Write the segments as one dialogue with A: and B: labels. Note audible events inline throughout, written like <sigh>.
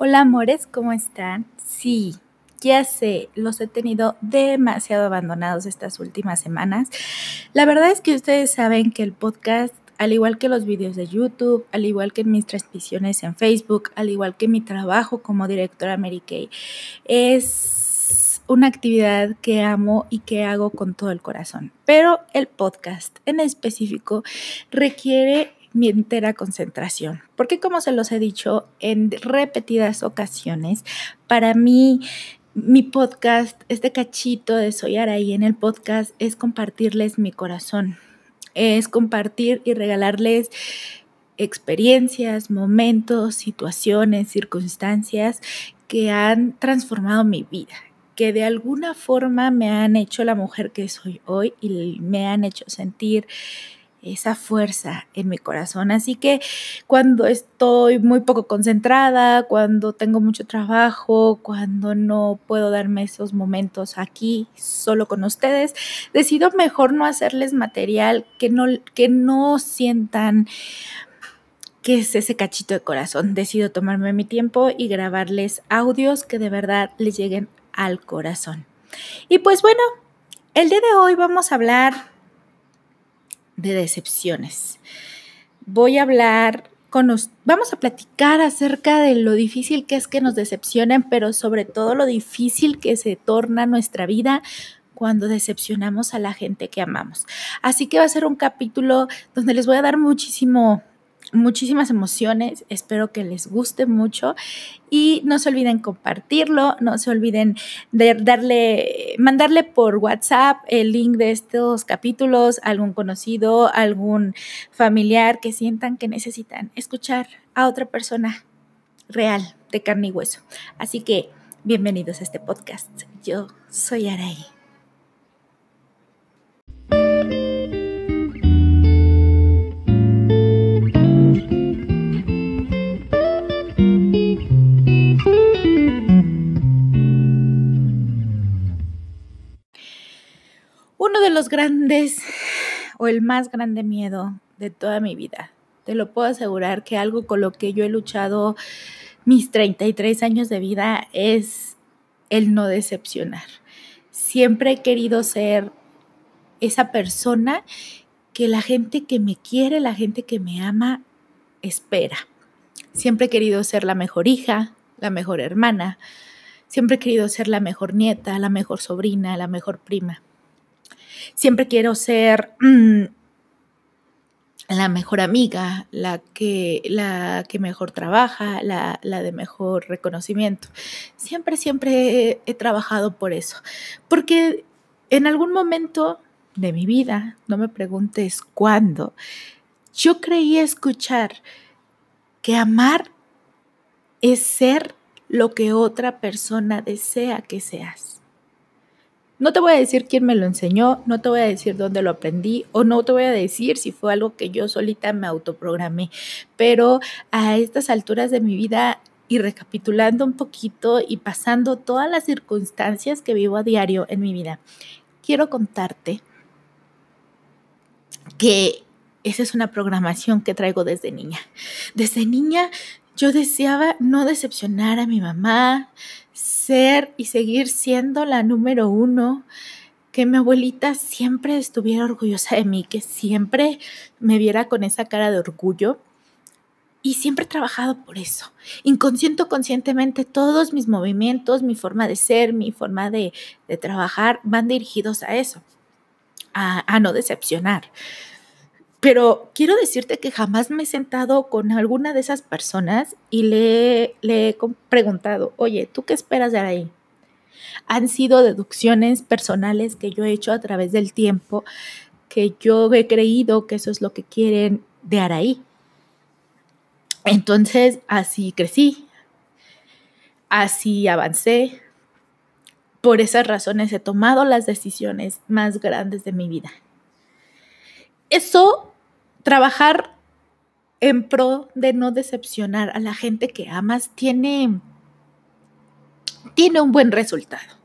A: Hola amores, ¿cómo están? Sí, ya sé, los he tenido demasiado abandonados estas últimas semanas. La verdad es que ustedes saben que el podcast, al igual que los videos de YouTube, al igual que mis transmisiones en Facebook, al igual que mi trabajo como directora Mary Kay, es una actividad que amo y que hago con todo el corazón. Pero el podcast en específico requiere mi entera concentración. Porque como se los he dicho en repetidas ocasiones, para mí mi podcast, este cachito de Soy Araí en el podcast es compartirles mi corazón, es compartir y regalarles experiencias, momentos, situaciones, circunstancias que han transformado mi vida, que de alguna forma me han hecho la mujer que soy hoy y me han hecho sentir esa fuerza en mi corazón. Así que cuando estoy muy poco concentrada, cuando tengo mucho trabajo, cuando no puedo darme esos momentos aquí solo con ustedes, decido mejor no hacerles material que no, que no sientan que es ese cachito de corazón. Decido tomarme mi tiempo y grabarles audios que de verdad les lleguen al corazón. Y pues bueno, el día de hoy vamos a hablar de decepciones. Voy a hablar con los, vamos a platicar acerca de lo difícil que es que nos decepcionen, pero sobre todo lo difícil que se torna nuestra vida cuando decepcionamos a la gente que amamos. Así que va a ser un capítulo donde les voy a dar muchísimo muchísimas emociones, espero que les guste mucho y no se olviden compartirlo, no se olviden de darle, mandarle por WhatsApp el link de estos capítulos a algún conocido, algún familiar que sientan que necesitan escuchar a otra persona real, de carne y hueso. Así que bienvenidos a este podcast. Yo soy Araí. Los grandes o el más grande miedo de toda mi vida. Te lo puedo asegurar que algo con lo que yo he luchado mis 33 años de vida es el no decepcionar. Siempre he querido ser esa persona que la gente que me quiere, la gente que me ama, espera. Siempre he querido ser la mejor hija, la mejor hermana. Siempre he querido ser la mejor nieta, la mejor sobrina, la mejor prima. Siempre quiero ser mm, la mejor amiga, la que, la que mejor trabaja, la, de mejor reconocimiento. Siempre, siempre he, trabajado por eso. Porque en algún momento de mi vida, no me preguntes cuándo, yo creí escuchar que amar es ser lo que otra persona desea que seas. No te voy a decir quién me lo enseñó, no te voy a decir dónde lo aprendí o no te voy a decir si fue algo que yo solita me autoprogramé, pero a estas alturas de mi vida y recapitulando un poquito y pasando todas las circunstancias que vivo a diario en mi vida, quiero contarte que esa es una programación que traigo desde niña. Desde niña yo deseaba no decepcionar a mi mamá, ser y seguir siendo la número uno, que mi abuelita siempre estuviera orgullosa de mí, que siempre me viera con esa cara de orgullo. Y siempre he trabajado por eso. Inconsciente conscientemente, todos mis movimientos, mi forma de ser, mi forma de, trabajar van dirigidos a eso, a no decepcionar. Pero quiero decirte que jamás me he sentado con alguna de esas personas y le, he preguntado, oye, ¿tú qué esperas de ahí? Han sido deducciones personales que yo he hecho a través del tiempo, que yo he creído que eso es lo que quieren de Araí. Entonces, así crecí, así avancé. Por esas razones he tomado las decisiones más grandes de mi vida. Eso trabajar en pro de no decepcionar a la gente que amas tiene, tiene un buen resultado.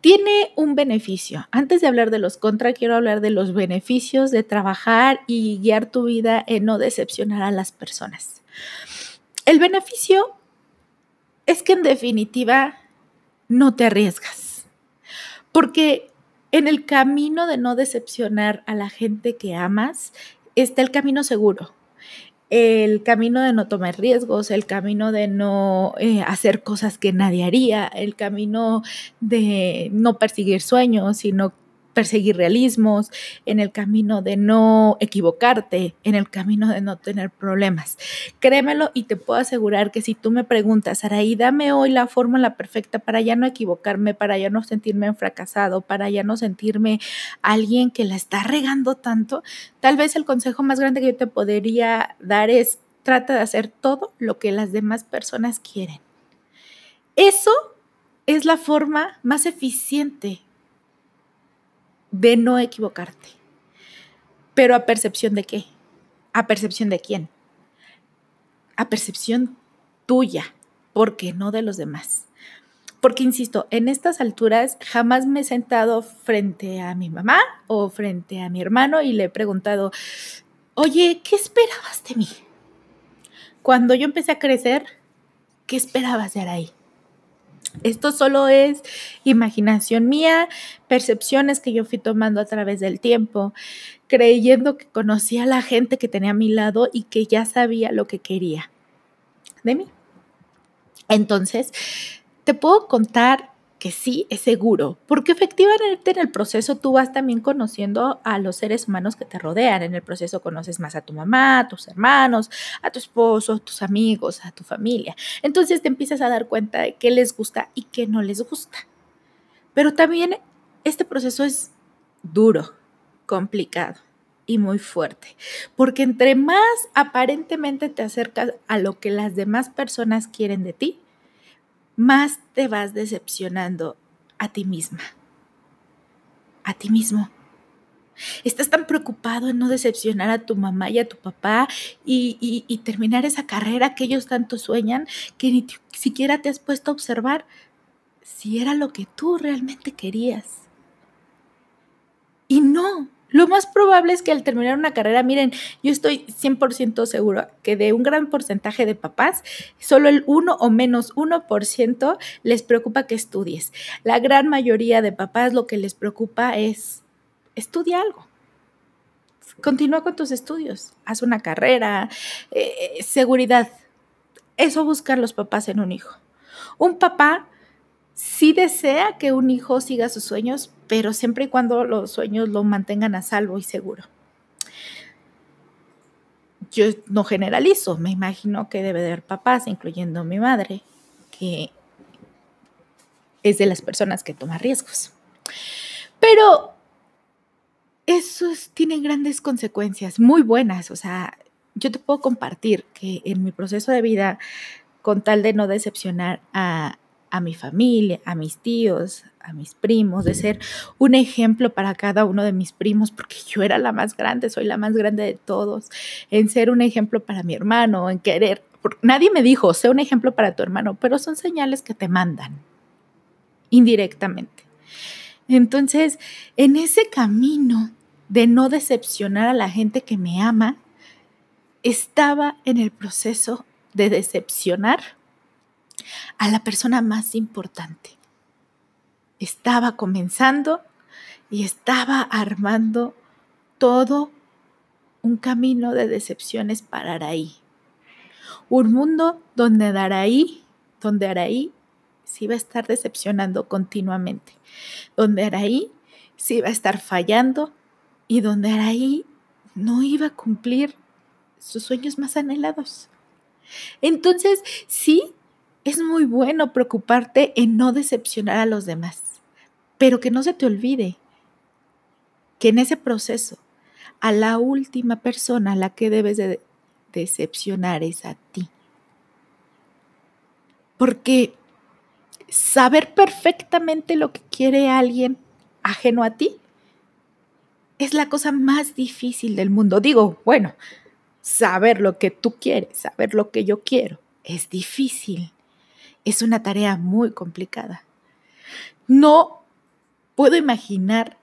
A: Tiene un beneficio. Antes de hablar de los contra, quiero hablar de los beneficios de trabajar y guiar tu vida en no decepcionar a las personas. El beneficio es que en definitiva no te arriesgas. Porque en el camino de no decepcionar a la gente que amas está el camino seguro el camino de no tomar riesgos, el camino de no eh, hacer cosas que nadie haría, el camino de no perseguir sueños, sino perseguir realismos, en el camino de no equivocarte, en el camino de no tener problemas. Créemelo y te puedo asegurar que si tú me preguntas, Araí, dame hoy la fórmula perfecta para ya no equivocarme, para ya no sentirme fracasado, para ya no sentirme alguien que la está regando tanto, tal vez el consejo más grande que yo te podría dar es trata de hacer todo lo que las demás personas quieren. Eso es la forma más eficiente de no equivocarte. Pero a percepción de qué? A percepción de quién? A percepción tuya, porque no de los demás. Porque, insisto, en estas alturas jamás me he sentado frente a mi mamá o frente a mi hermano y le he preguntado, oye, ¿qué esperabas de mí? Cuando yo empecé a crecer, ¿qué esperabas de ahí? Esto solo es imaginación mía, percepciones que yo fui tomando a través del tiempo, creyendo que conocía a la gente que tenía a mi lado y que ya sabía lo que quería de mí. Entonces, te puedo contar que sí es seguro, porque efectivamente en el proceso tú vas también conociendo a los seres humanos que te rodean. En el proceso conoces más a tu mamá, a tus hermanos, a tu esposo, a tus amigos, a tu familia. Entonces te empiezas a dar cuenta de qué les gusta y qué no les gusta. Pero también este proceso es duro, complicado y muy fuerte, porque entre más aparentemente te acercas a lo que las demás personas quieren de ti, más te vas decepcionando a ti misma, a ti mismo. Estás tan preocupado en no decepcionar a tu mamá y a tu papá y, terminar esa carrera que ellos tanto sueñan que ni siquiera te has puesto a observar si era lo que tú realmente querías. Y no, lo más probable es que al terminar una carrera, miren, yo estoy 100% seguro que de un gran porcentaje de papás, solo el 1 o menos 1% les preocupa que estudies. La gran mayoría de papás lo que les preocupa es estudia algo. Continúa con tus estudios, haz una carrera, eh, seguridad. Eso buscan los papás en un hijo. Un papá sí desea que un hijo siga sus sueños, pero siempre y cuando los sueños lo mantengan a salvo y seguro. Yo no generalizo, me imagino que debe de haber papás, incluyendo mi madre, que es de las personas que toma riesgos. Pero eso tiene grandes consecuencias, muy buenas. O sea, yo te puedo compartir que en mi proceso de vida, con tal de no decepcionar a, a mi familia, a mis tíos, a mis primos, de ser un ejemplo para cada uno de mis primos, porque yo era la más grande, soy la más grande de todos, en ser un ejemplo para mi hermano, en querer. Nadie me dijo, sé un ejemplo para tu hermano, pero son señales que te mandan indirectamente. Entonces, en ese camino de no decepcionar a la gente que me ama, estaba en el proceso de decepcionar a la persona más importante. Estaba comenzando y estaba armando todo un camino de decepciones para Araí. Un mundo donde Araí, donde Araí se iba a estar decepcionando continuamente, donde Araí se iba a estar fallando y donde Araí no iba a cumplir sus sueños más anhelados. Entonces, sí, muy bueno preocuparte en no decepcionar a los demás, pero que no se te olvide que en ese proceso a la última persona a la que debes de decepcionar es a ti. Porque saber perfectamente lo que quiere alguien ajeno a ti es la cosa más difícil del mundo. Digo, bueno, saber lo que tú quieres, saber lo que yo quiero, es difícil es una tarea muy complicada. No puedo imaginar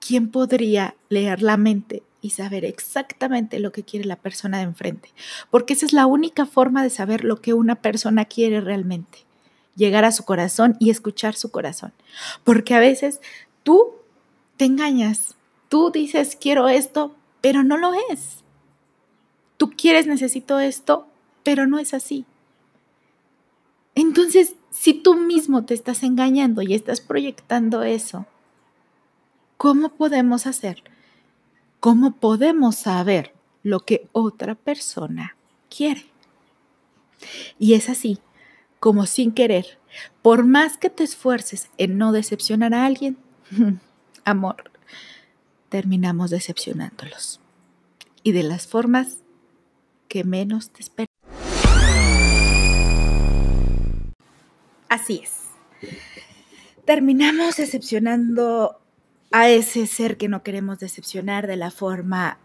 A: quién podría leer la mente y saber exactamente lo que quiere la persona de enfrente, porque esa es la única forma de saber lo que una persona quiere realmente, llegar a su corazón y escuchar su corazón, porque a veces tú te engañas, tú dices quiero esto, pero no lo es. Tú quieres, necesito esto, pero no es así. Entonces, si tú mismo te estás engañando y estás proyectando eso, ¿cómo podemos hacer? ¿Cómo podemos saber lo que otra persona quiere? Y es así, como sin querer, por más que te esfuerces en no decepcionar a alguien, <laughs> amor, terminamos decepcionándolos. Y de las formas que menos te esperas. Así es. Terminamos decepcionando a ese ser que no queremos decepcionar de la forma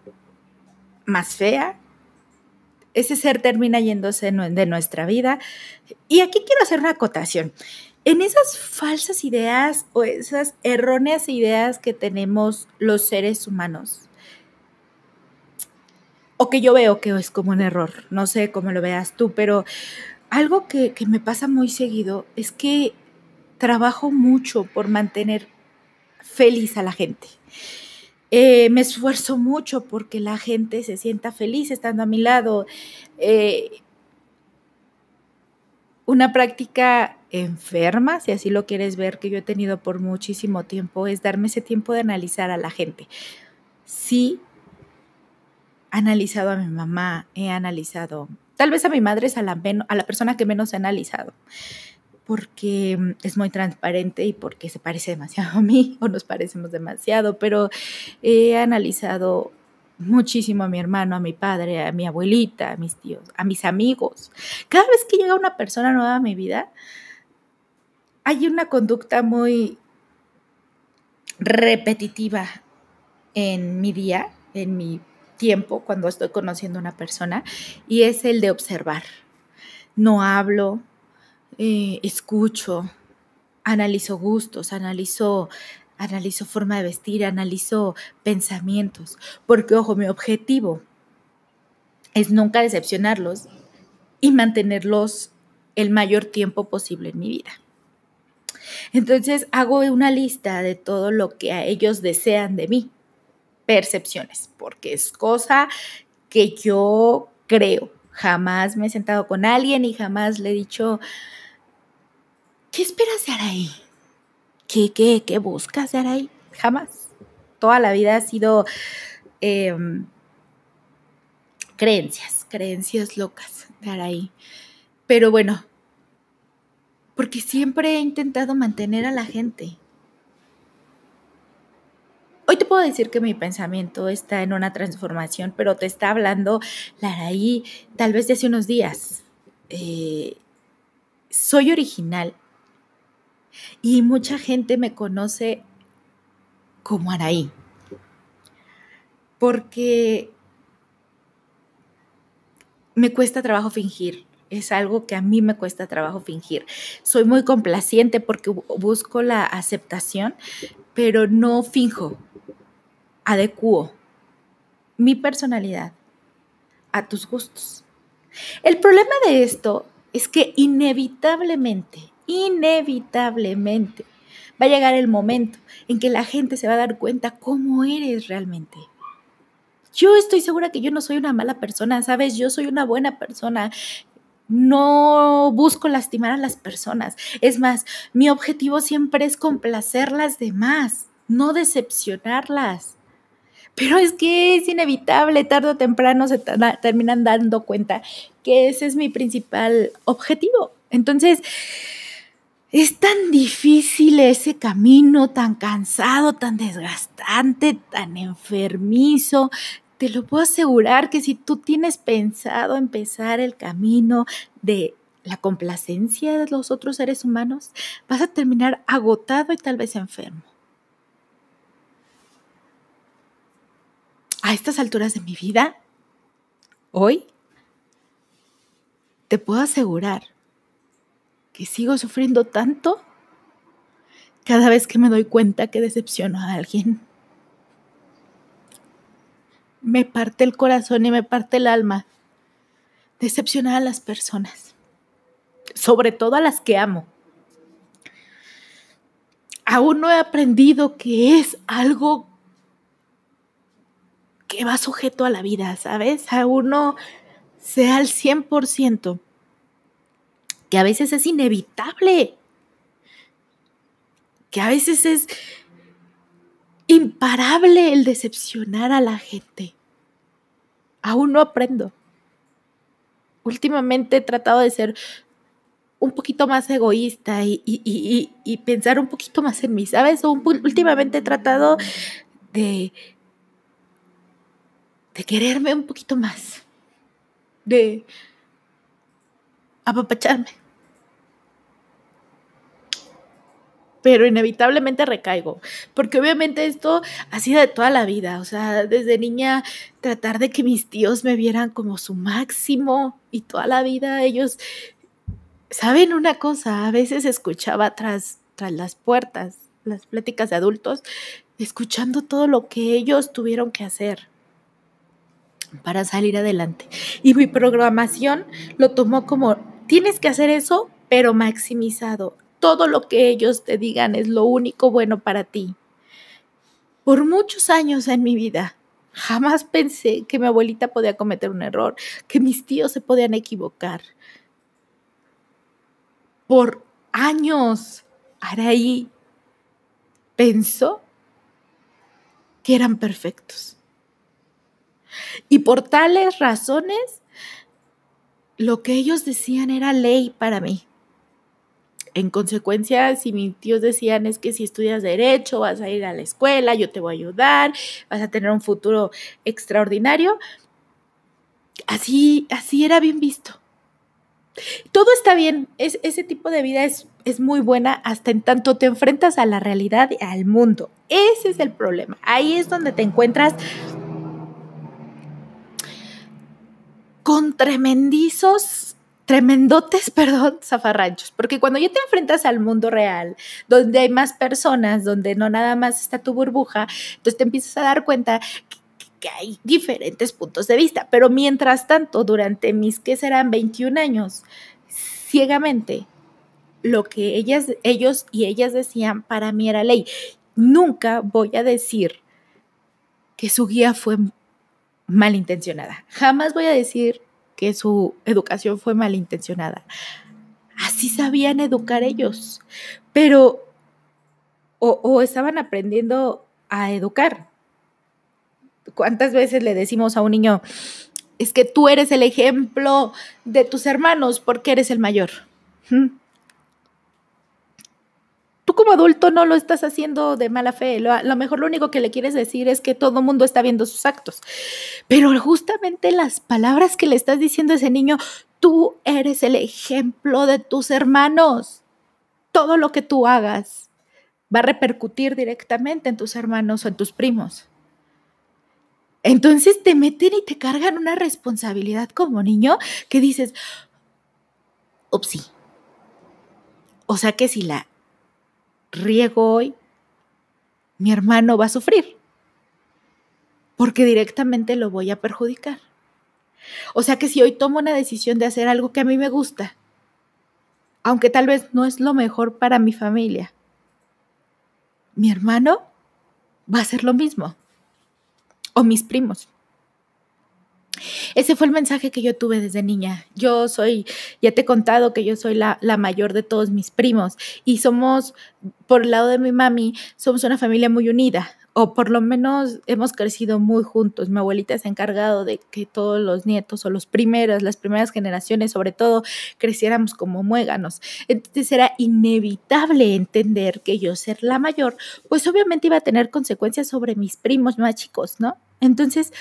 A: más fea. Ese ser termina yéndose de nuestra vida. Y aquí quiero hacer una acotación. En esas falsas ideas o esas erróneas ideas que tenemos los seres humanos, o que yo veo que es como un error, no sé cómo lo veas tú, pero algo que, me pasa muy seguido es que trabajo mucho por mantener feliz a la gente. Eh, me esfuerzo mucho porque la gente se sienta feliz estando a mi lado. Eh, una práctica enferma, si así lo quieres ver, que yo he tenido por muchísimo tiempo, es darme ese tiempo de analizar a la gente. Sí, he analizado a mi mamá, he analizado Tal vez a mi madre es a la, persona que menos he analizado, porque mm, es muy transparente y porque se parece demasiado a mí o nos parecemos demasiado, pero he analizado muchísimo a mi hermano, a mi padre, a mi abuelita, a mis tíos, a mis amigos. Cada vez que llega una persona nueva a mi vida, hay una conducta muy repetitiva en mi día, en mi tiempo cuando estoy conociendo a una persona y es el de observar. No hablo, eh, escucho, analizo gustos, analizo, analizo forma de vestir, analizo pensamientos, porque ojo, mi objetivo es nunca decepcionarlos y mantenerlos el mayor tiempo posible en mi vida. Entonces hago una lista de todo lo que a ellos desean de mí percepciones, porque es cosa que yo creo. Jamás me he sentado con alguien y jamás le he dicho, ¿qué esperas de Araí? ¿Qué, qué, qué buscas de Araí? Jamás. Toda la vida ha sido em, creencias, creencias locas de Araí. Pero bueno, porque siempre he intentado mantener a la gente. Hoy te puedo decir que mi pensamiento está en una transformación, pero te está hablando Laraí tal vez de hace unos días. Eh, soy original y mucha gente me conoce como Araí. Porque me cuesta trabajo fingir. Es algo que a mí me cuesta trabajo fingir. Soy muy complaciente porque busco la aceptación, pero no finjo adecuo mi personalidad a tus gustos. El problema de esto es que inevitablemente, inevitablemente va a llegar el momento en que la gente se va a dar cuenta cómo eres realmente. Yo estoy segura que yo no soy una mala persona, ¿sabes? Yo soy una buena persona. No busco lastimar a las personas. Es más, mi objetivo siempre es complacer las demás, no decepcionarlas. Pero es que es inevitable, tarde o temprano se terminan dando cuenta que ese es mi principal objetivo. Entonces, es tan difícil ese camino, tan cansado, tan desgastante, tan enfermizo. Te lo puedo asegurar que si tú tienes pensado empezar el camino de la complacencia de los otros seres humanos, vas a terminar agotado y tal vez enfermo. a estas alturas de mi vida, hoy, te puedo asegurar que sigo sufriendo tanto cada vez que me doy cuenta que decepciono a alguien. Me parte el corazón y me parte el alma decepcionar a las personas, sobre todo a las que amo. Aún no he aprendido que es algo que va sujeto a la vida, ¿sabes? Aún no sea al 100%, que a veces es inevitable, que a veces es imparable el decepcionar a la gente. Aún no aprendo. Últimamente he tratado de ser un poquito más egoísta y, pensar un poquito más en mí, ¿sabes? últimamente he tratado de, de quererme un poquito más, de apapacharme. Pero inevitablemente recaigo, porque obviamente esto ha sido de toda la vida, o sea, desde niña tratar de que mis tíos me vieran como su máximo y toda la vida ellos, ¿saben una cosa? A veces escuchaba tras, tras las puertas las pláticas de adultos, escuchando todo lo que ellos tuvieron que hacer para salir adelante. Y mi programación lo tomó como, tienes que hacer eso, pero maximizado todo lo que ellos te digan es lo único bueno para ti. Por muchos años en mi vida, jamás pensé que mi abuelita podía cometer un error, que mis tíos se podían equivocar. Por años, Araí pensó que eran perfectos. Y por tales razones, lo que ellos decían era ley para mí. En consecuencia, si mis tíos decían es que si estudias derecho, vas a ir a la escuela, yo te voy a ayudar, vas a tener un futuro extraordinario, así, así era bien visto. Todo está bien, es, ese tipo de vida es, es muy buena hasta en tanto te enfrentas a la realidad y al mundo. Ese es el problema. Ahí es donde te encuentras con tremendizos tremendotes, <laughs> perdón, zafarranchos, porque cuando ya te enfrentas al mundo real, donde hay más personas, donde no nada más está tu burbuja, entonces te empiezas a dar cuenta que, hay diferentes puntos de vista, pero mientras tanto, durante mis, que serán 21 años, ciegamente, lo que ellas, ellos y ellas decían para mí era ley. Nunca voy a decir que su guía fue malintencionada. Jamás voy a decir que su educación fue malintencionada. Así sabían educar ellos, pero o, estaban aprendiendo a educar. ¿Cuántas veces le decimos a un niño, es que tú eres el ejemplo de tus hermanos porque eres el mayor? ¿Mm? Tú como adulto no lo estás haciendo de mala fe. Lo, a lo mejor lo único que le quieres decir es que todo el mundo está viendo sus actos. Pero justamente las palabras que le estás diciendo a ese niño, tú eres el ejemplo de tus hermanos. Todo lo que tú hagas va a repercutir directamente en tus hermanos o en tus primos. Entonces te meten y te cargan una responsabilidad como niño que dices, upsí. O sea que si la riego hoy, mi hermano va a sufrir, porque directamente lo voy a perjudicar. O sea que si hoy tomo una decisión de hacer algo que a mí me gusta, aunque tal vez no es lo mejor para mi familia, mi hermano va a hacer lo mismo, o mis primos. Ese fue el mensaje que yo tuve desde niña. Yo soy, ya te he contado que yo soy la, mayor de todos mis primos y somos, por el lado de mi mami, somos una familia muy unida o por lo menos hemos crecido muy juntos. Mi abuelita se ha encargado de que todos los nietos o los primeros, las primeras generaciones sobre todo, creciéramos como muéganos. Entonces era inevitable entender que yo ser la mayor, pues obviamente iba a tener consecuencias sobre mis primos más chicos, ¿no? Entonces,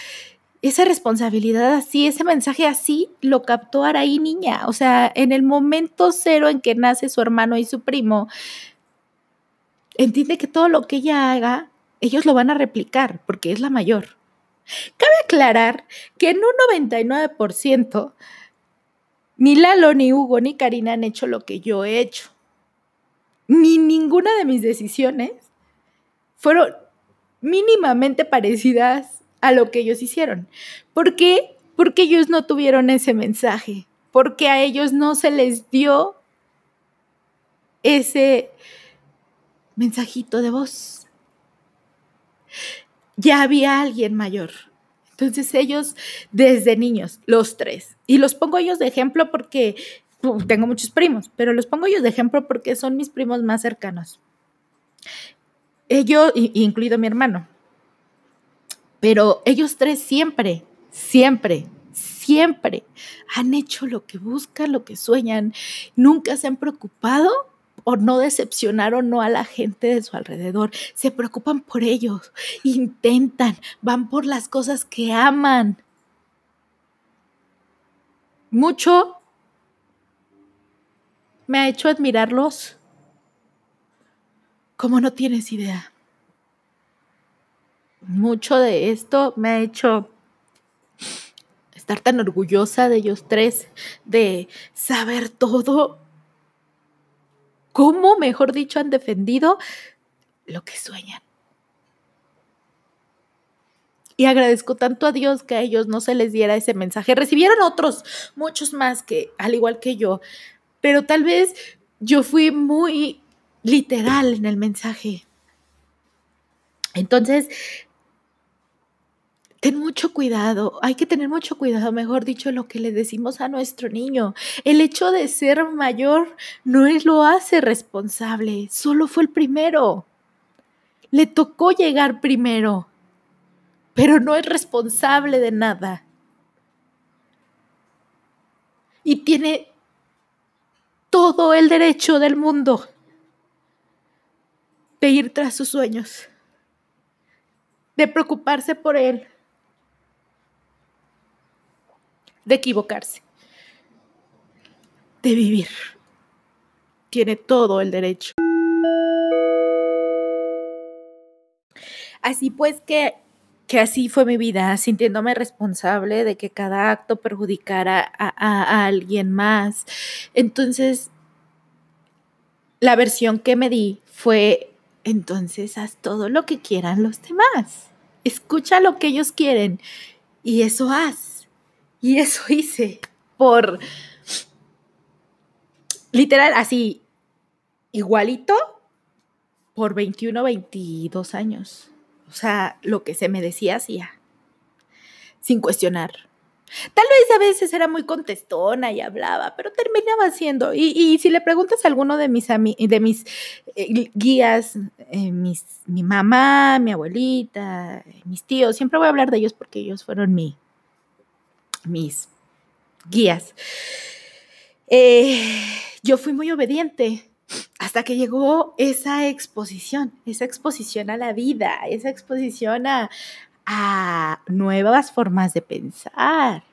A: esa responsabilidad así, ese mensaje así, lo captó Araí niña. O sea, en el momento cero en que nace su hermano y su primo, entiende que todo lo que ella haga, ellos lo van a replicar porque es la mayor. Cabe aclarar que en un 99%, ni Lalo, ni Hugo, ni Karina han hecho lo que yo he hecho. Ni ninguna de mis decisiones fueron mínimamente parecidas a lo que ellos hicieron. ¿Por qué? Porque ellos no tuvieron ese mensaje, porque a ellos no se les dio ese mensajito de voz. Ya había alguien mayor. Entonces ellos desde niños, los tres, y los pongo ellos de ejemplo porque tengo muchos primos, pero los pongo ellos de ejemplo porque son mis primos más cercanos. Ellos, incluido mi hermano, pero ellos tres siempre, siempre, siempre han hecho lo que buscan, lo que sueñan. Nunca se han preocupado por no decepcionar o no a la gente de su alrededor. Se preocupan por ellos, intentan, van por las cosas que aman. Mucho me ha hecho admirarlos como no tienes idea. Mucho de esto me ha hecho estar tan orgullosa de ellos tres, de saber todo, cómo, mejor dicho, han defendido lo que sueñan. Y agradezco tanto a Dios que a ellos no se les diera ese mensaje. Recibieron otros, muchos más que, al igual que yo, pero tal vez yo fui muy literal en el mensaje. Entonces, ten mucho cuidado, hay que tener mucho cuidado, mejor dicho, lo que le decimos a nuestro niño. El hecho de ser mayor no es lo hace responsable, solo fue el primero. Le tocó llegar primero, pero no es responsable de nada. Y tiene todo el derecho del mundo de ir tras sus sueños, de preocuparse por él, de equivocarse, de vivir. Tiene todo el derecho. Así pues que, que así fue mi vida, sintiéndome responsable de que cada acto perjudicara a, a alguien más. Entonces, la versión que me di fue entonces haz todo lo que quieran los demás. Escucha lo que ellos quieren y eso haz. Y eso <laughs> hice por literal así igualito por 21, 22 años. O sea, lo que se me decía hacía sin cuestionar. Tal vez a veces era muy contestona y hablaba, pero terminaba siendo. Y, si le preguntas a alguno de mis, de mis eh, guías, eh, mi mamá, mi abuelita, mis tíos, siempre voy a hablar de ellos porque ellos fueron mi, mis guías. Eh, yo fui muy obediente hasta que llegó esa exposición, esa exposición a la vida, esa exposición a, a nuevas formas de pensar.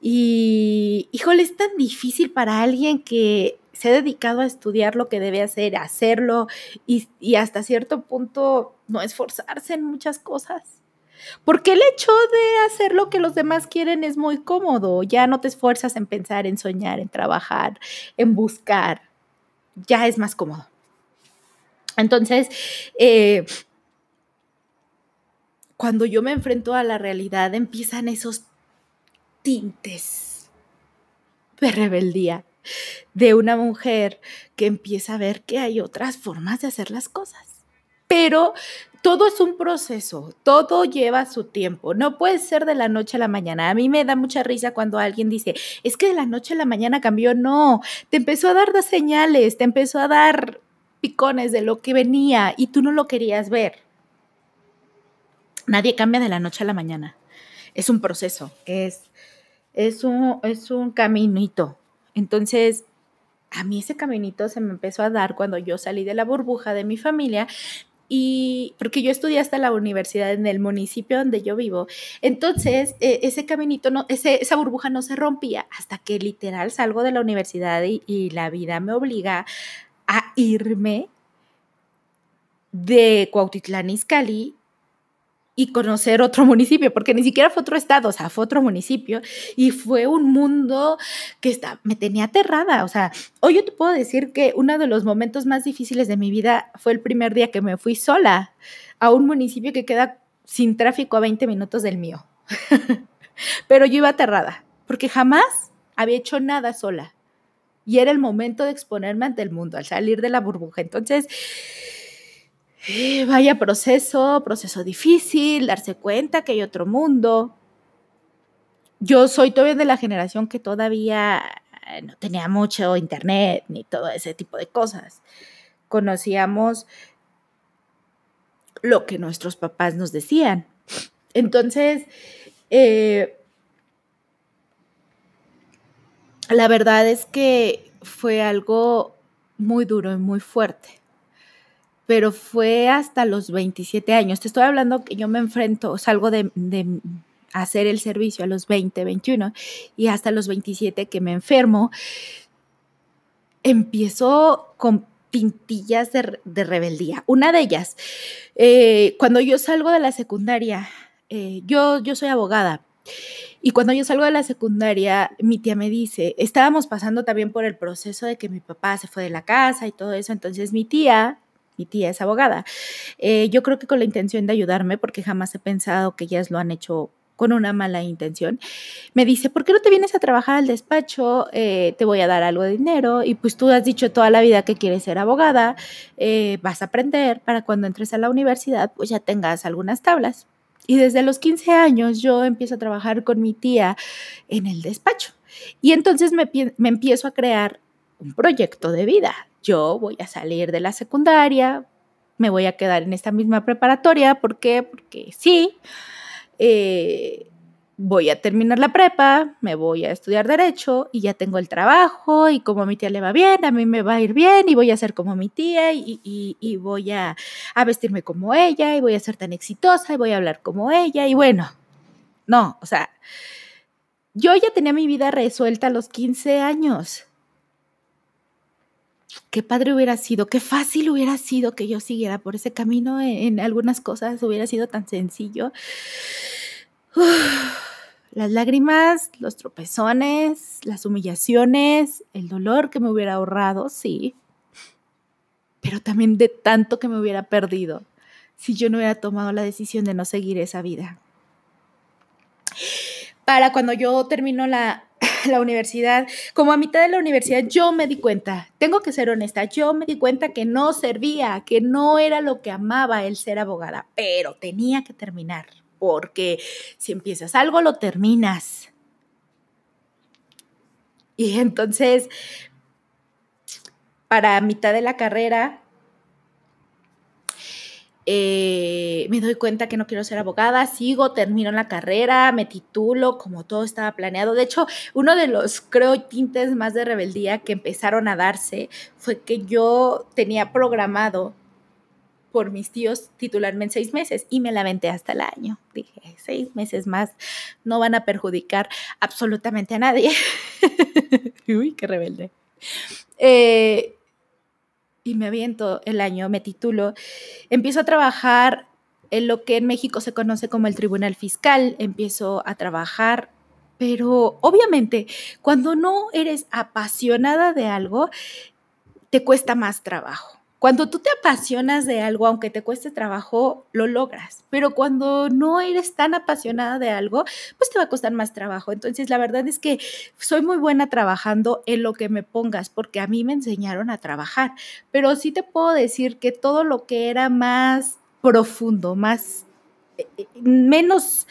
A: Y, híjole, es tan difícil para alguien que se ha dedicado a estudiar lo que debe hacer, hacerlo y, y hasta cierto punto no esforzarse en muchas cosas. Porque el hecho de hacer lo que los demás quieren es muy cómodo. Ya no te esfuerzas en pensar, en soñar, en trabajar, en buscar. Ya es más cómodo. Entonces, eh, cuando yo me enfrento a la realidad, empiezan esos tintes de rebeldía de una mujer que empieza a ver que hay otras formas de hacer las cosas. Pero todo es un proceso, todo lleva su tiempo, no puede ser de la noche a la mañana. A mí me da mucha risa cuando alguien dice, es que de la noche a la mañana cambió, no, te empezó a dar señales, te empezó a dar picones de lo que venía y tú no lo querías ver. Nadie cambia de la noche a la mañana. Es un proceso, es, es, un, es un caminito. Entonces, a mí ese caminito se me empezó a dar cuando yo salí de la burbuja de mi familia y porque yo estudié hasta la universidad en el municipio donde yo vivo. Entonces, e, ese caminito, esa burbuja no se rompía hasta que literal salgo de la universidad y, y la vida me obliga a irme de Cuautitlán Izcalli y conocer otro <laughs> municipio, porque ni siquiera fue otro estado, o sea, fue otro municipio y fue un mundo que está, me tenía aterrada, o sea, hoy yo te puedo decir que uno de los momentos más difíciles de mi vida fue el primer día que me fui sola a un municipio que queda sin tráfico a 20 minutos del mío. <laughs> Pero yo iba aterrada, porque jamás había hecho nada sola. Y era el momento de exponerme ante el mundo, al salir de la burbuja. Entonces, eh, vaya proceso, proceso difícil, darse cuenta que hay otro mundo. Yo soy todavía de la generación que todavía eh, no tenía mucho internet ni todo ese tipo de cosas. Conocíamos lo que nuestros papás nos decían. Entonces, eh, la verdad es que fue algo muy duro y muy fuerte, pero fue hasta los 27 años. Te estoy hablando que yo me enfrento, salgo de, hacer el servicio a los 20, 21 y hasta los 27 que me enfermo, empiezo con pintillas de, rebeldía. Una de ellas, eh, cuando yo salgo de la secundaria, eh, yo, yo soy abogada. Y cuando yo salgo de la secundaria, mi tía me dice, estábamos pasando también por el proceso de que mi papá se fue de la casa y todo eso, entonces mi tía, mi tía es abogada, eh, yo creo que con la intención de ayudarme, porque jamás he pensado que ellas lo han hecho con una mala intención, me dice, ¿por qué no te vienes a trabajar al despacho? Eh, te voy a dar algo de dinero y pues tú has dicho toda la vida que quieres ser abogada, eh, vas a aprender para cuando entres a la universidad, pues ya tengas algunas tablas. Y desde los 15 años yo empiezo a trabajar con mi tía en el despacho. Y entonces me, me empiezo a crear un proyecto de vida. Yo voy a salir de la secundaria, me voy a quedar en esta misma preparatoria. ¿Por qué? Porque sí. Eh, voy a terminar la prepa, me voy a estudiar derecho y ya tengo el trabajo y como a mi tía le va bien, a mí me va a ir bien y voy a ser como mi tía y, voy a, a, vestirme como ella y voy a ser tan exitosa y voy a hablar como ella y bueno, no, o sea, yo ya tenía mi vida resuelta a los 15 años. Qué padre hubiera sido, qué fácil hubiera sido que yo siguiera por ese camino en, algunas cosas, hubiera sido tan sencillo. <sighs> las lágrimas, los tropezones, las humillaciones, el dolor que me hubiera ahorrado, sí, pero también de tanto que me hubiera perdido si yo no hubiera tomado la decisión de no seguir esa vida. Para cuando yo termino la, <laughs> la universidad, como a mitad de la universidad, yo me di cuenta, tengo que ser honesta, yo me di cuenta que no servía, que no era lo que amaba el ser abogada, pero tenía que terminar, porque si empiezas algo, lo terminas. Y entonces, para mitad de la carrera, eh, me doy cuenta que no quiero ser abogada, sigo, termino la carrera, me titulo, como todo estaba planeado. De hecho, uno de los, creo, tintes más de rebeldía que empezaron a darse fue que yo tenía programado por mis tíos titularme en seis meses y me la aventé hasta el año. Dije, seis meses más no van a perjudicar absolutamente a nadie. <laughs> Uy, qué rebelde. Eh, y me aviento el año, me titulo, empiezo a trabajar en lo que en México se conoce como el Tribunal Fiscal, empiezo a trabajar, pero obviamente cuando no eres apasionada de algo, te cuesta más trabajo. Cuando tú te apasionas de algo, aunque te cueste trabajo, lo logras. Pero cuando no eres tan apasionada de algo, pues te va a costar más trabajo. Entonces, la verdad es que soy muy buena trabajando en lo que me pongas, porque a mí me enseñaron a trabajar. Pero sí te puedo decir que todo lo que era más profundo, más eh, eh, menos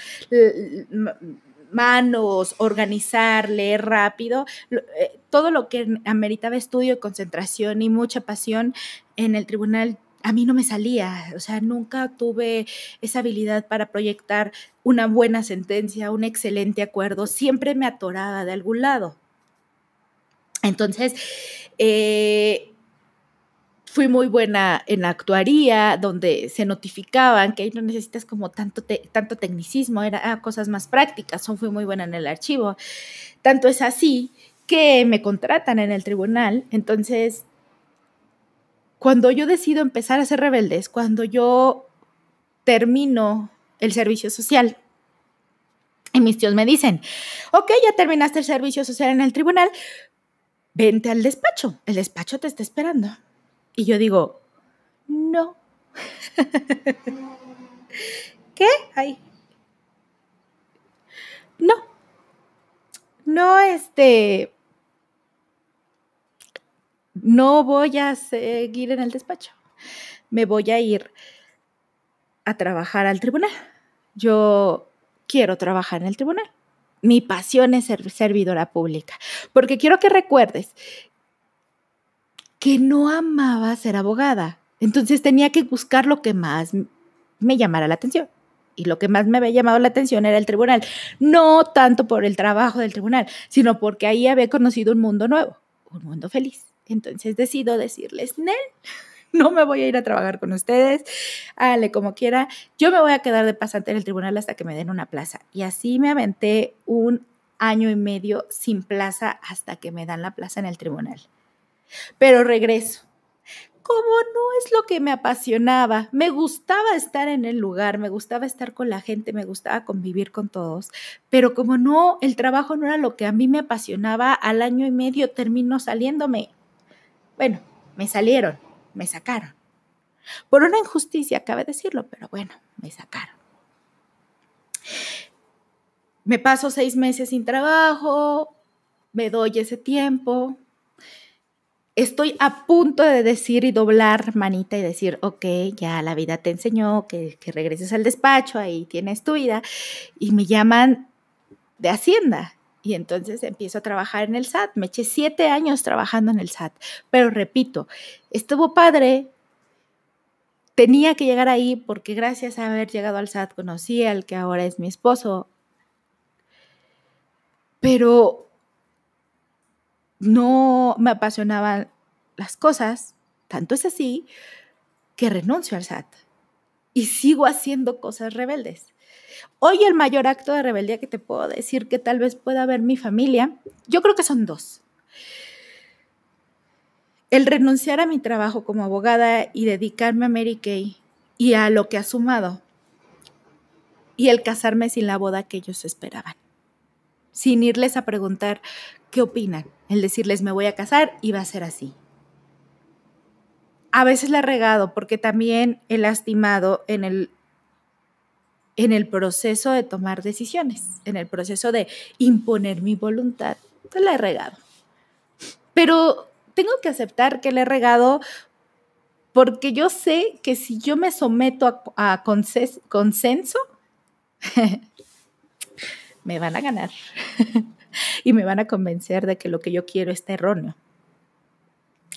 A: manos, organizar, leer rápido, eh, todo lo que ameritaba estudio, concentración y mucha pasión en el tribunal a mí no me salía, o sea, nunca tuve esa habilidad para proyectar una buena sentencia, un excelente acuerdo, siempre me atoraba de algún lado. Entonces, eh, fui muy buena en actuaría, donde se notificaban que ahí no necesitas como tanto, tanto tecnicismo, eran ah, cosas más prácticas, son, fui muy buena en el archivo. Tanto es así que me contratan en el tribunal, entonces, cuando yo decido empezar a ser rebeldes, cuando yo termino el servicio social, y mis tíos me dicen, ok, ya terminaste el servicio social en el tribunal, vente al despacho, el despacho te está esperando. Y yo digo, no. <laughs> ¿Qué? Ay. No. No, este. No voy a seguir en el despacho. Me voy a ir a trabajar al tribunal. Yo quiero trabajar en el tribunal. Mi pasión es ser servidora pública, porque quiero que recuerdes que no amaba ser abogada. Entonces tenía que buscar lo que más me llamara la atención. Y lo que más me había llamado la atención era el tribunal. No tanto por el trabajo del tribunal, sino porque ahí había conocido un mundo nuevo, un mundo feliz. Entonces decido decirles, Nel, <laughs> no me voy a ir a trabajar con ustedes, háganle como quiera, yo me voy a quedar de pasante en el tribunal hasta que me den una plaza. Y así me aventé un año y medio sin plaza hasta que me dan la plaza en el tribunal. Pero regreso. Como no es lo que me apasionaba, me gustaba estar en el lugar, me gustaba estar con la gente, me gustaba convivir con todos, pero como no, el trabajo no era lo que a mí me apasionaba, al año y medio terminó saliéndome. Bueno, me salieron, me sacaron. Por una injusticia, cabe decirlo, pero bueno, me sacaron. Me paso seis meses sin trabajo, me doy ese tiempo. Estoy a punto de decir y doblar manita y decir, ok, ya la vida te enseñó que, regreses al despacho, ahí tienes tu vida. Y me llaman de Hacienda. Y entonces empiezo a trabajar en el SAT. Me eché siete años trabajando en el SAT. Pero repito, estuvo padre. Tenía que llegar ahí porque gracias a haber llegado al SAT conocí al que ahora es mi esposo. Pero no me apasionaban las cosas. Tanto es así que renuncio al SAT y sigo haciendo cosas rebeldes. Hoy el mayor acto de rebeldía que te puedo decir que tal vez pueda haber mi familia, yo creo que son dos. El renunciar a mi trabajo como abogada y dedicarme a Mary Kay y a lo que ha sumado. Y el casarme sin la boda que ellos esperaban. Sin irles a preguntar qué opinan. El decirles me voy a casar y va a ser así. A veces la he regado porque también he lastimado en el en el proceso de tomar decisiones, en el proceso de imponer mi voluntad, pues la he regado. Pero tengo que aceptar que la he regado porque yo sé que si yo me someto a, consenso, <laughs> me van a ganar <laughs> y me van a convencer de que lo que yo quiero está erróneo.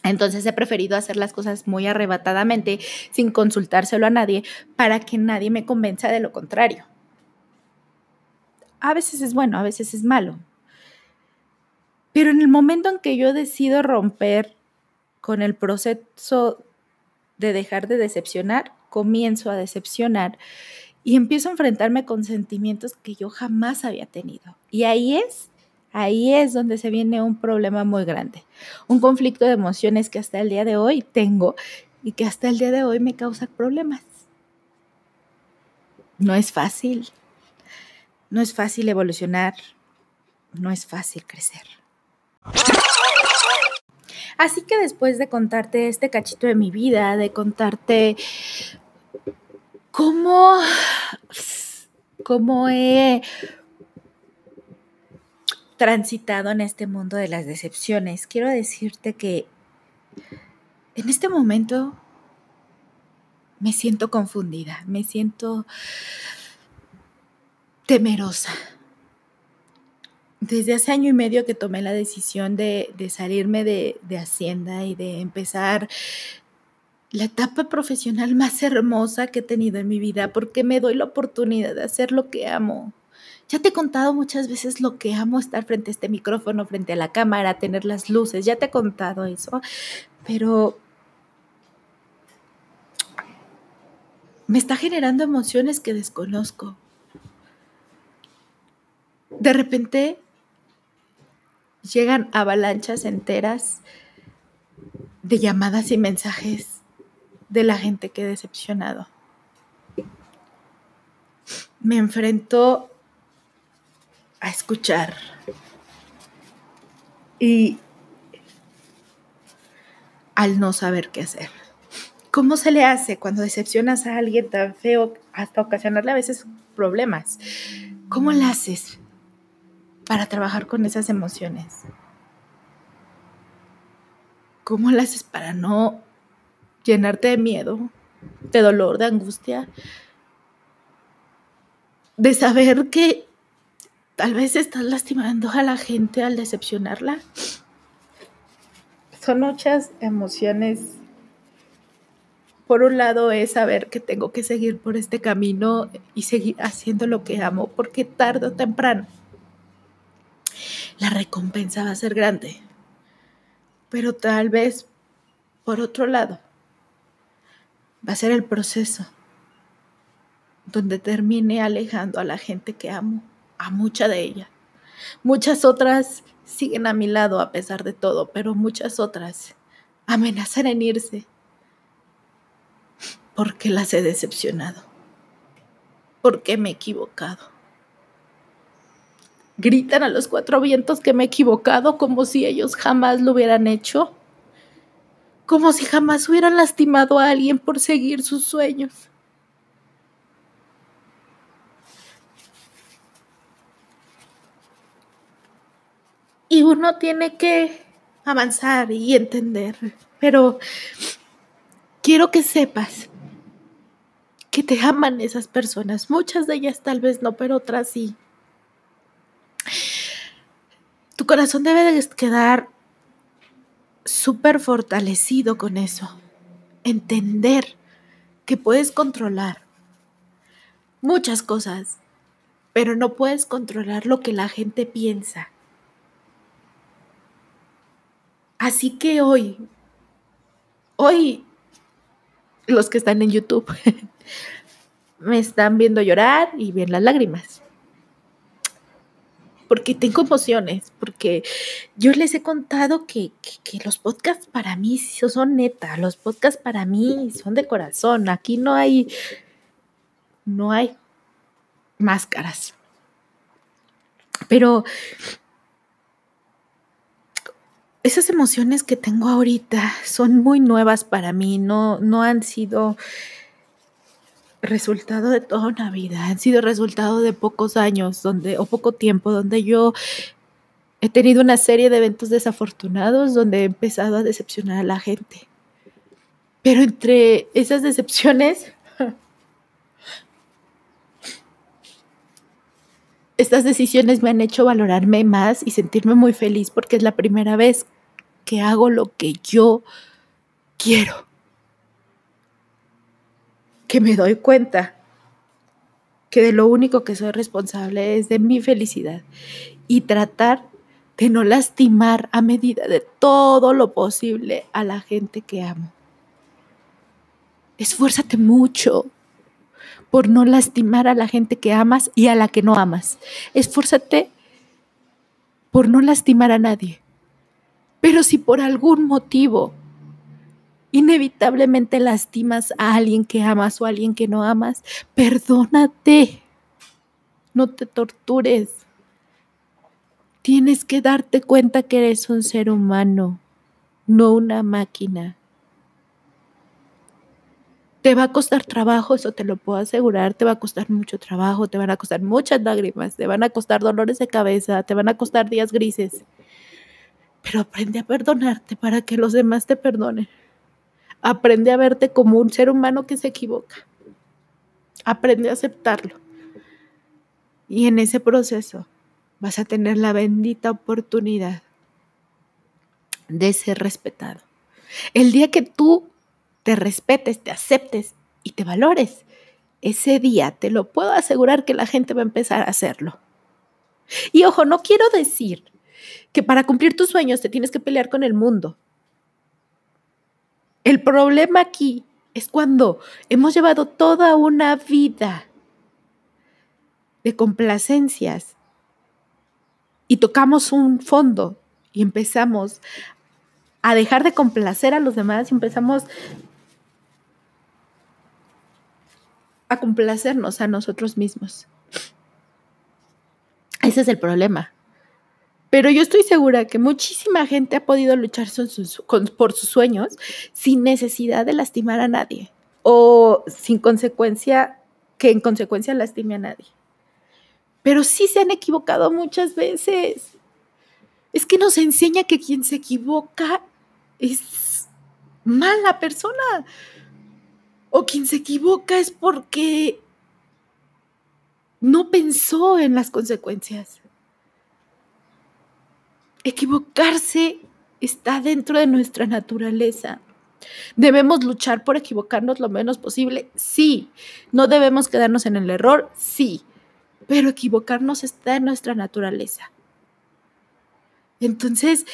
A: Entonces he preferido hacer las cosas muy arrebatadamente, sin consultárselo a nadie, para que nadie me convenza de lo contrario. A veces es bueno, a veces es malo. Pero en el momento en que yo decido romper con el proceso de dejar de decepcionar, comienzo a decepcionar y empiezo a enfrentarme con sentimientos que yo jamás había tenido. Y ahí es Ahí es donde se viene un problema muy grande, un conflicto de emociones que hasta el día de hoy tengo y que hasta el día de hoy me causa problemas. No es fácil, no es fácil evolucionar, no es fácil crecer. Así que después de contarte este cachito de mi vida, de contarte cómo, cómo he transitado en este mundo de las decepciones, quiero decirte que en este momento me siento confundida, me siento temerosa. Desde hace año y medio que tomé la decisión de, salirme de, de Hacienda y de empezar la etapa profesional más hermosa que he tenido en mi vida, porque me doy la oportunidad de hacer lo que amo, ya te he contado muchas veces lo que amo estar frente a este micrófono, frente a la cámara, tener las luces, ya te he contado eso, pero me está generando emociones que desconozco. De repente llegan avalanchas enteras de llamadas y mensajes de la gente que he decepcionado. Me enfrento a escuchar. Y al no saber qué hacer. ¿Cómo se le hace cuando decepcionas a alguien tan feo hasta ocasionarle a veces problemas? ¿Cómo le haces para trabajar con esas emociones? ¿Cómo le haces para no llenarte de miedo, de dolor, de angustia? De saber que tal vez estás lastimando a la gente al decepcionarla. Son muchas emociones por un lado es saber que tengo que seguir por este camino y seguir haciendo lo que amo, porque tarde o temprano la recompensa va a ser grande. Pero tal vez, por otro lado, va a ser el proceso donde termine alejando a la gente que amo, a mucha de ella. Muchas otras siguen a mi lado a pesar de todo, pero muchas otras amenazan en irse porque las he decepcionado, porque me he equivocado. Gritan a los cuatro vientos que me he equivocado como si ellos jamás lo hubieran hecho, como si jamás hubieran lastimado a alguien por seguir sus sueños. Y uno tiene que avanzar y entender, pero quiero que sepas que te aman esas personas. Muchas de ellas tal vez no, pero otras sí. Tu corazón debe de quedar súper fortalecido con eso. Entender que puedes controlar muchas cosas, pero no puedes controlar lo que la gente piensa. Así que hoy, hoy, los que están en YouTube, <laughs> me están viendo llorar y ven las lágrimas. Porque tengo emociones, porque yo les he contado que, los podcasts para mí son neta, los podcasts para mí son de corazón, aquí no hay, no hay máscaras. Pero esas emociones que tengo ahorita son muy nuevas para mí, no, no han sido resultado de toda una vida, han sido resultado de pocos años donde, o poco tiempo, donde yo he tenido una serie de eventos desafortunados donde he empezado a decepcionar a la gente. Pero entre esas decepciones, <laughs> estas decisiones me han hecho valorarme más y sentirme muy feliz porque es la primera vez que hago lo que yo quiero que me doy cuenta que de lo único que soy responsable es de mi felicidad y tratar de no lastimar a medida de todo lo posible a la gente que amo. Esfuérzate mucho por no lastimar a la gente que amas y a la que no amas. Esfuérzate por no lastimar a nadie. Pero si por algún motivo inevitablemente lastimas a alguien que amas o a alguien que no amas, perdónate. No te tortures. Tienes que darte cuenta que eres un ser humano, no una máquina. Te va a costar trabajo, eso te lo puedo asegurar, te va a costar mucho trabajo, te van a costar muchas lágrimas, te van a costar dolores de cabeza, te van a costar días grises. Pero aprende a perdonarte para que los demás te perdonen. Aprende a verte como un ser humano que se equivoca. Aprende a aceptarlo. Y en ese proceso vas a tener la bendita oportunidad de ser respetado. El día que tú te respetes, te aceptes y te valores, ese día te lo puedo asegurar que la gente va a empezar a hacerlo. Y ojo, no quiero decir que para cumplir tus sueños te tienes que pelear con el mundo. El problema aquí es cuando hemos llevado toda una vida de complacencias y tocamos un fondo y empezamos a dejar de complacer a los demás y empezamos a complacernos a nosotros mismos. Ese es el problema. Pero yo estoy segura que muchísima gente ha podido luchar por sus sueños sin necesidad de lastimar a nadie o sin consecuencia, que en consecuencia lastime a nadie. Pero sí se han equivocado muchas veces. Es que nos enseña que quien se equivoca es mala persona. O quien se equivoca es porque no pensó en las consecuencias. Equivocarse está dentro de nuestra naturaleza. ¿Debemos luchar por equivocarnos lo menos posible? Sí. ¿No debemos quedarnos en el error? Sí. Pero equivocarnos está en nuestra naturaleza. Entonces,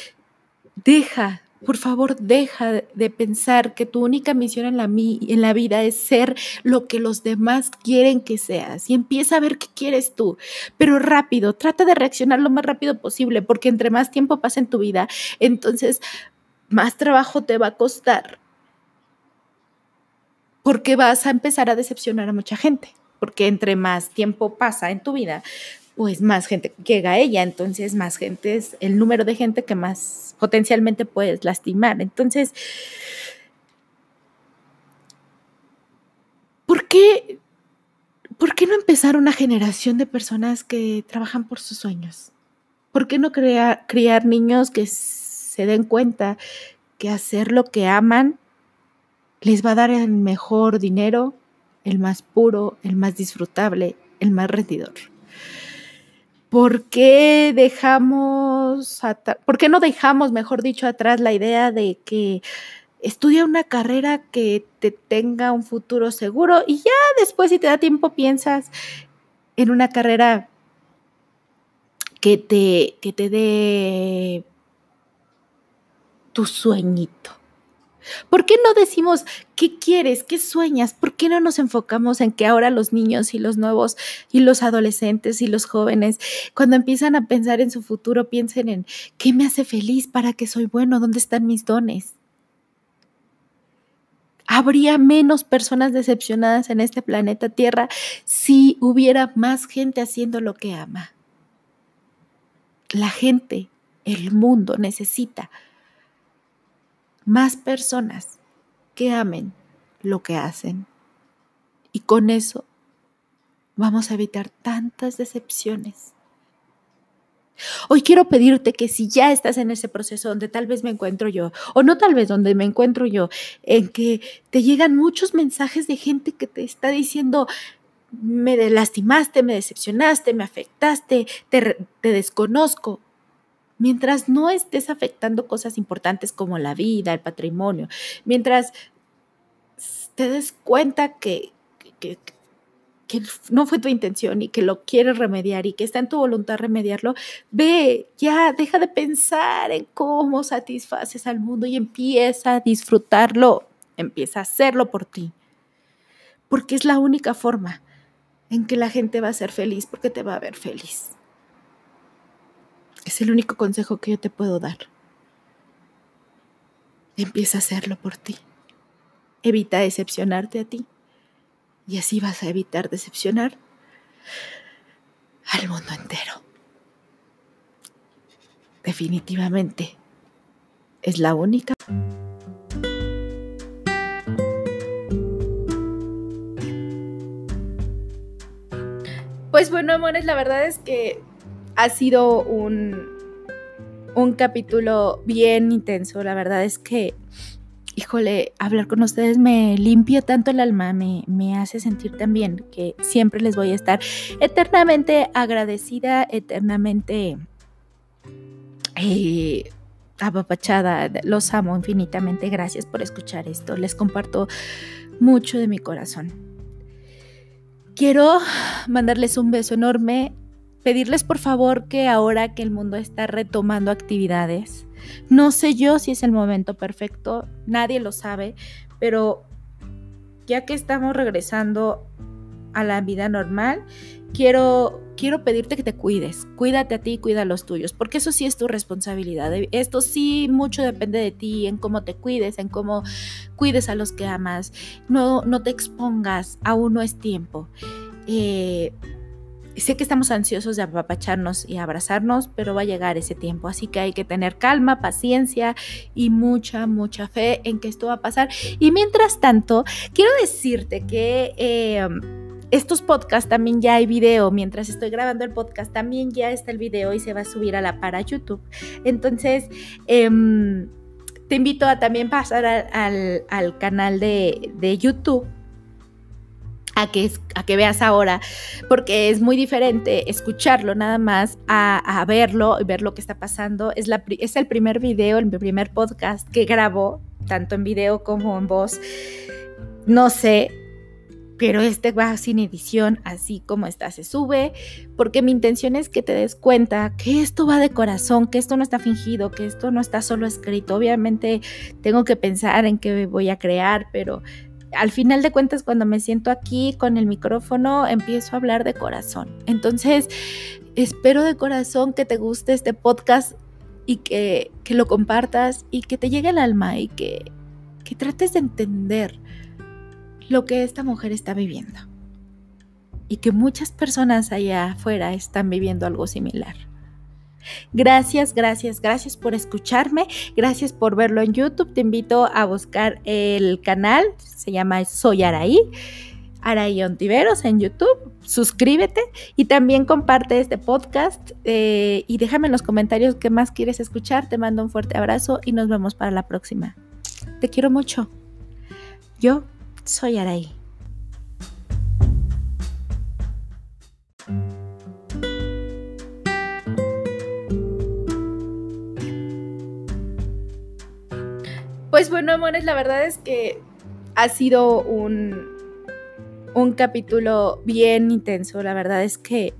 A: deja por favor, deja de pensar que tu única misión en la, en la vida es ser lo que los demás quieren que seas y empieza a ver qué quieres tú. Pero rápido, trata de reaccionar lo más rápido posible porque entre más tiempo pasa en tu vida, entonces más trabajo te va a costar porque vas a empezar a decepcionar a mucha gente. Porque entre más tiempo pasa en tu vida, pues más gente llega a ella, entonces más gente es el número de gente que más potencialmente puedes lastimar. Entonces, ¿por qué, ¿por qué no empezar una generación de personas que trabajan por sus sueños? ¿Por qué no crear, criar niños que se den cuenta que hacer lo que aman les va a dar el mejor dinero, el más puro, el más disfrutable, el más rendidor? ¿Por qué dejamos, por qué no dejamos, mejor dicho, atrás la idea de que estudia una carrera que te tenga un futuro seguro y ya después, si te da tiempo, piensas en una carrera que te, que te dé tu sueñito? ¿Por qué no decimos qué quieres, qué sueñas? ¿Por qué no nos enfocamos en que ahora los niños y los nuevos y los adolescentes y los jóvenes, cuando empiezan a pensar en su futuro, piensen en qué me hace feliz, para qué soy bueno, dónde están mis dones? Habría menos personas decepcionadas en este planeta Tierra si hubiera más gente haciendo lo que ama. La gente, el mundo necesita más personas que amen lo que hacen. Y con eso vamos a evitar tantas decepciones. Hoy quiero pedirte que si ya estás en ese proceso donde tal vez me encuentro yo, o no tal vez donde me encuentro yo, en que te llegan muchos mensajes de gente que te está diciendo, me lastimaste, me decepcionaste, me afectaste, te, te desconozco, mientras no estés afectando cosas importantes como la vida, el patrimonio, mientras te des cuenta que, que, no fue tu intención y que lo quieres remediar y que está en tu voluntad remediarlo, ve, ya, deja de pensar en cómo satisfaces al mundo y empieza a disfrutarlo, empieza a hacerlo por ti, porque es la única forma en que la gente va a ser feliz, porque te va a ver feliz. Es el único consejo que yo te puedo dar. Empieza a hacerlo por ti. Evita decepcionarte a ti. Y así vas a evitar decepcionar al mundo entero. Definitivamente es la única. Pues bueno, amores, la verdad es que ha sido un, un capítulo bien intenso. La verdad es que, híjole, hablar con ustedes me limpia tanto el alma, me, me hace sentir también que siempre les voy a estar eternamente agradecida, eternamente eh, apapachada. Los amo infinitamente. Gracias por escuchar esto. Les comparto mucho de mi corazón. Quiero mandarles un beso enorme pedirles por favor que ahora que el mundo está retomando actividades, no sé yo si es el momento perfecto, nadie lo sabe, pero ya que estamos regresando a la vida normal, quiero, quiero pedirte que te cuides, cuídate a ti, cuida a los tuyos, porque eso sí es tu responsabilidad. Esto sí mucho depende de ti, en cómo te cuides, en cómo cuides a los que amas. No, no te expongas, aún no es tiempo. Eh, sé que estamos ansiosos de apapacharnos y abrazarnos, pero va a llegar ese tiempo, así que hay que tener calma, paciencia y mucha, mucha fe en que esto va a pasar. Y mientras tanto, quiero decirte que... Eh, estos podcasts también ya hay video. Mientras estoy grabando el podcast, también ya está el video y se va a subir a la para YouTube. Entonces, em, te invito a también pasar al, canal de, de YouTube a que, que veas ahora, porque es muy diferente escucharlo nada más a, verlo y ver lo que está pasando. Es, es el primer video, el primer podcast que grabo, tanto en video como en voz. No sé, pero este va sin edición, así como está, se sube, porque mi intención es que te des cuenta que esto va de corazón, que esto no está fingido, que esto no está solo escrito. Obviamente tengo que pensar en qué voy a crear, pero al final de cuentas cuando me siento aquí con el micrófono empiezo a hablar de corazón. Entonces, espero de corazón que te guste este podcast y que, lo compartas y que te llegue al alma y que, que trates de entender lo que esta mujer está viviendo. Y que muchas personas allá afuera están viviendo algo similar. Gracias, gracias, gracias por escucharme, gracias por verlo en YouTube. Te invito a buscar el canal, se llama Soy Araí, Araí Ontiveros en YouTube. Suscríbete y también comparte este podcast eh, y déjame en los comentarios qué más quieres escuchar. Te mando un fuerte abrazo y nos vemos para la próxima. Te quiero mucho. Yo soy Araí. Pues bueno, amores, la verdad es que ha sido un, un capítulo bien intenso. La verdad es que,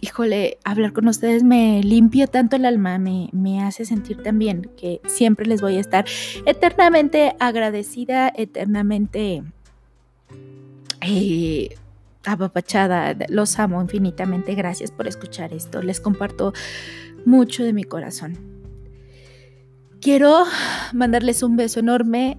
A: híjole, hablar con ustedes me limpia tanto el alma, me, me hace sentir tan bien que siempre les voy a estar eternamente agradecida, eternamente eh, apapachada. Los amo infinitamente. Gracias por escuchar esto. Les comparto mucho de mi corazón. Quiero mandarles un beso enorme,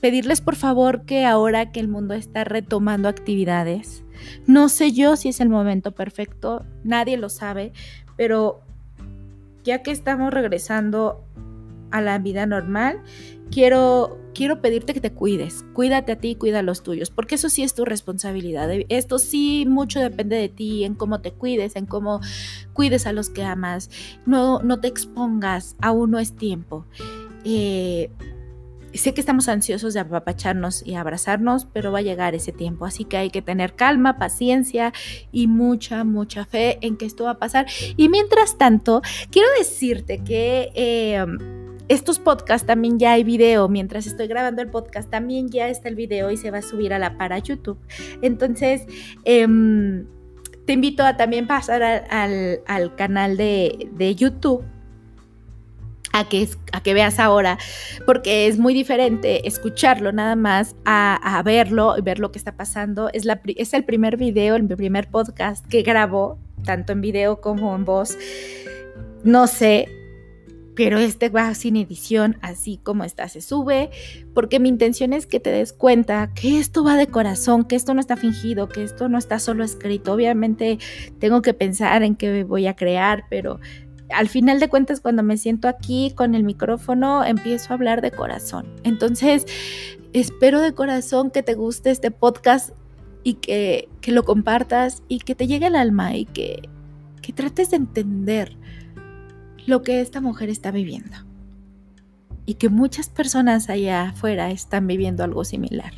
A: pedirles por favor que ahora que el mundo está retomando actividades, no sé yo si es el momento perfecto, nadie lo sabe, pero ya que estamos regresando a la vida normal, quiero, quiero pedirte que te cuides. Cuídate a ti, cuida a los tuyos, porque eso sí es tu responsabilidad. Esto sí mucho depende de ti, en cómo te cuides, en cómo cuides a los que amas. No, no te expongas, aún no es tiempo. Eh, sé que estamos ansiosos de apapacharnos y abrazarnos, pero va a llegar ese tiempo, así que hay que tener calma, paciencia y mucha, mucha fe en que esto va a pasar. Y mientras tanto, quiero decirte que... Eh, estos podcasts también ya hay video. Mientras estoy grabando el podcast, también ya está el video y se va a subir a la para YouTube. Entonces, em, te invito a también pasar al, canal de, de YouTube a que, a que veas ahora, porque es muy diferente escucharlo nada más a, verlo y ver lo que está pasando. Es, la, es el primer video, el primer podcast que grabo, tanto en video como en voz. No sé, pero este va sin edición, así como está, se sube, porque mi intención es que te des cuenta que esto va de corazón, que esto no está fingido, que esto no está solo escrito. Obviamente tengo que pensar en qué voy a crear, pero al final de cuentas cuando me siento aquí con el micrófono empiezo a hablar de corazón. Entonces, espero de corazón que te guste este podcast y que, lo compartas y que te llegue al alma y que, que trates de entender lo que esta mujer está viviendo. Y que muchas personas allá afuera están viviendo algo similar.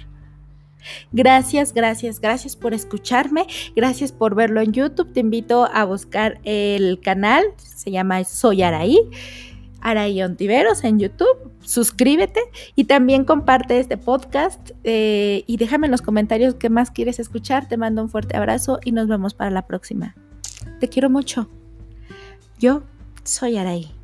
A: Gracias, gracias, gracias por escucharme, gracias por verlo en YouTube. Te invito a buscar el canal, se llama Soy Araí, Araí Ontiveros en YouTube. Suscríbete y también comparte este podcast eh, y déjame en los comentarios qué más quieres escuchar. Te mando un fuerte abrazo y nos vemos para la próxima. Te quiero mucho. Yo soy Araí.